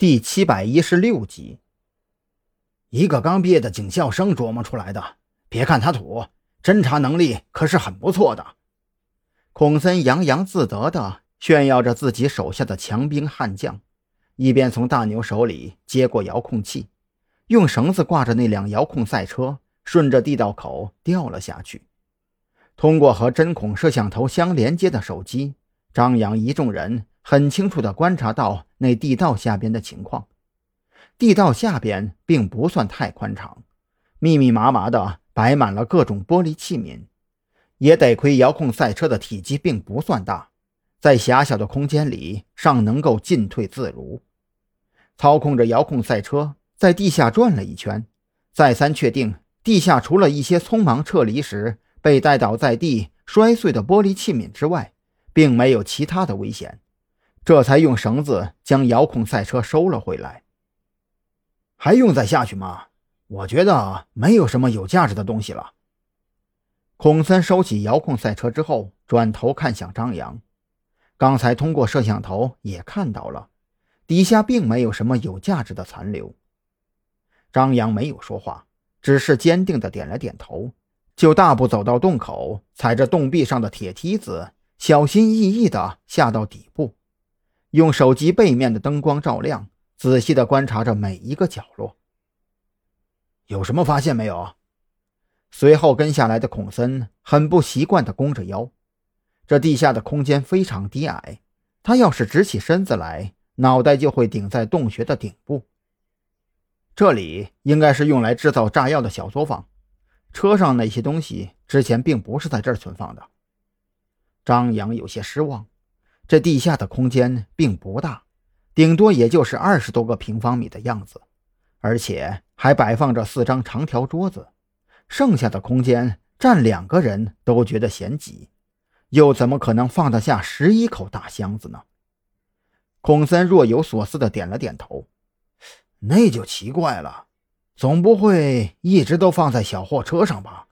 第七百一十六集，一个刚毕业的警校生琢磨出来的。别看他土，侦查能力可是很不错的。孔森洋洋自得地炫耀着自己手下的强兵悍将，一边从大牛手里接过遥控器，用绳子挂着那辆遥控赛车，顺着地道口掉了下去。通过和针孔摄像头相连接的手机，张扬一众人。很清楚地观察到那地道下边的情况，地道下边并不算太宽敞，密密麻麻的摆满了各种玻璃器皿。也得亏遥控赛车的体积并不算大，在狭小的空间里尚能够进退自如。操控着遥控赛车在地下转了一圈，再三确定地下除了一些匆忙撤离时被带倒在地摔碎的玻璃器皿之外，并没有其他的危险。这才用绳子将遥控赛车收了回来。还用再下去吗？我觉得没有什么有价值的东西了。孔森收起遥控赛车之后，转头看向张扬。刚才通过摄像头也看到了，底下并没有什么有价值的残留。张扬没有说话，只是坚定地点了点头，就大步走到洞口，踩着洞壁上的铁梯子，小心翼翼地下到底部。用手机背面的灯光照亮，仔细地观察着每一个角落。有什么发现没有？随后跟下来的孔森很不习惯地弓着腰。这地下的空间非常低矮，他要是直起身子来，脑袋就会顶在洞穴的顶部。这里应该是用来制造炸药的小作坊。车上那些东西之前并不是在这儿存放的。张扬有些失望。这地下的空间并不大，顶多也就是二十多个平方米的样子，而且还摆放着四张长条桌子，剩下的空间站两个人都觉得嫌挤，又怎么可能放得下十一口大箱子呢？孔森若有所思地点了点头，那就奇怪了，总不会一直都放在小货车上吧？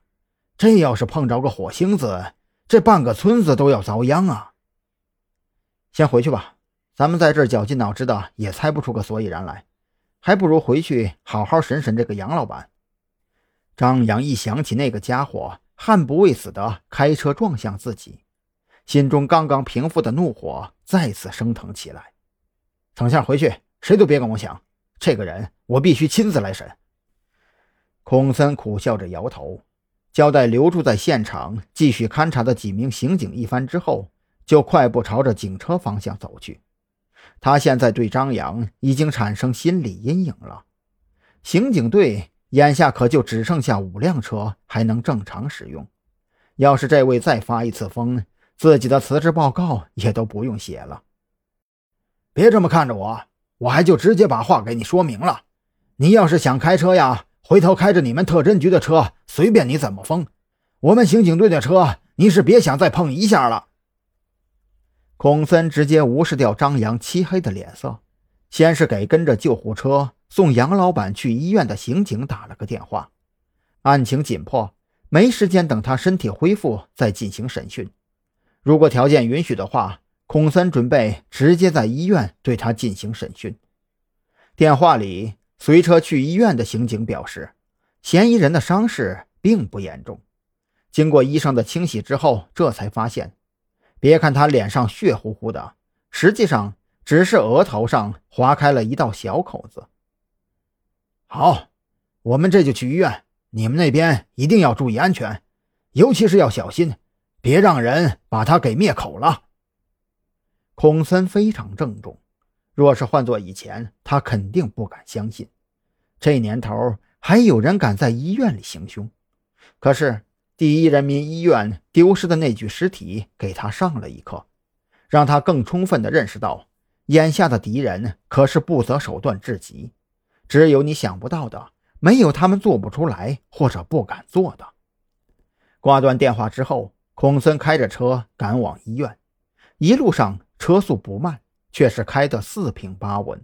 这要是碰着个火星子，这半个村子都要遭殃啊！先回去吧，咱们在这绞尽脑汁的也猜不出个所以然来，还不如回去好好审审这个杨老板。张扬一想起那个家伙悍不畏死的开车撞向自己，心中刚刚平复的怒火再次升腾起来。等下回去，谁都别跟我想，这个人我必须亲自来审。孔森苦笑着摇头，交代留住在现场继续勘察的几名刑警一番之后。就快步朝着警车方向走去。他现在对张扬已经产生心理阴影了。刑警队眼下可就只剩下五辆车还能正常使用。要是这位再发一次疯，自己的辞职报告也都不用写了。别这么看着我，我还就直接把话给你说明了。你要是想开车呀，回头开着你们特侦局的车，随便你怎么疯。我们刑警队的车，你是别想再碰一下了。孔森直接无视掉张扬漆黑的脸色，先是给跟着救护车送杨老板去医院的刑警打了个电话。案情紧迫，没时间等他身体恢复再进行审讯。如果条件允许的话，孔森准备直接在医院对他进行审讯。电话里，随车去医院的刑警表示，嫌疑人的伤势并不严重。经过医生的清洗之后，这才发现。别看他脸上血乎乎的，实际上只是额头上划开了一道小口子。好，我们这就去医院。你们那边一定要注意安全，尤其是要小心，别让人把他给灭口了。孔森非常郑重，若是换做以前，他肯定不敢相信，这年头还有人敢在医院里行凶。可是。第一人民医院丢失的那具尸体给他上了一课，让他更充分地认识到，眼下的敌人可是不择手段至极，只有你想不到的，没有他们做不出来或者不敢做的。挂断电话之后，孔森开着车赶往医院，一路上车速不慢，却是开得四平八稳。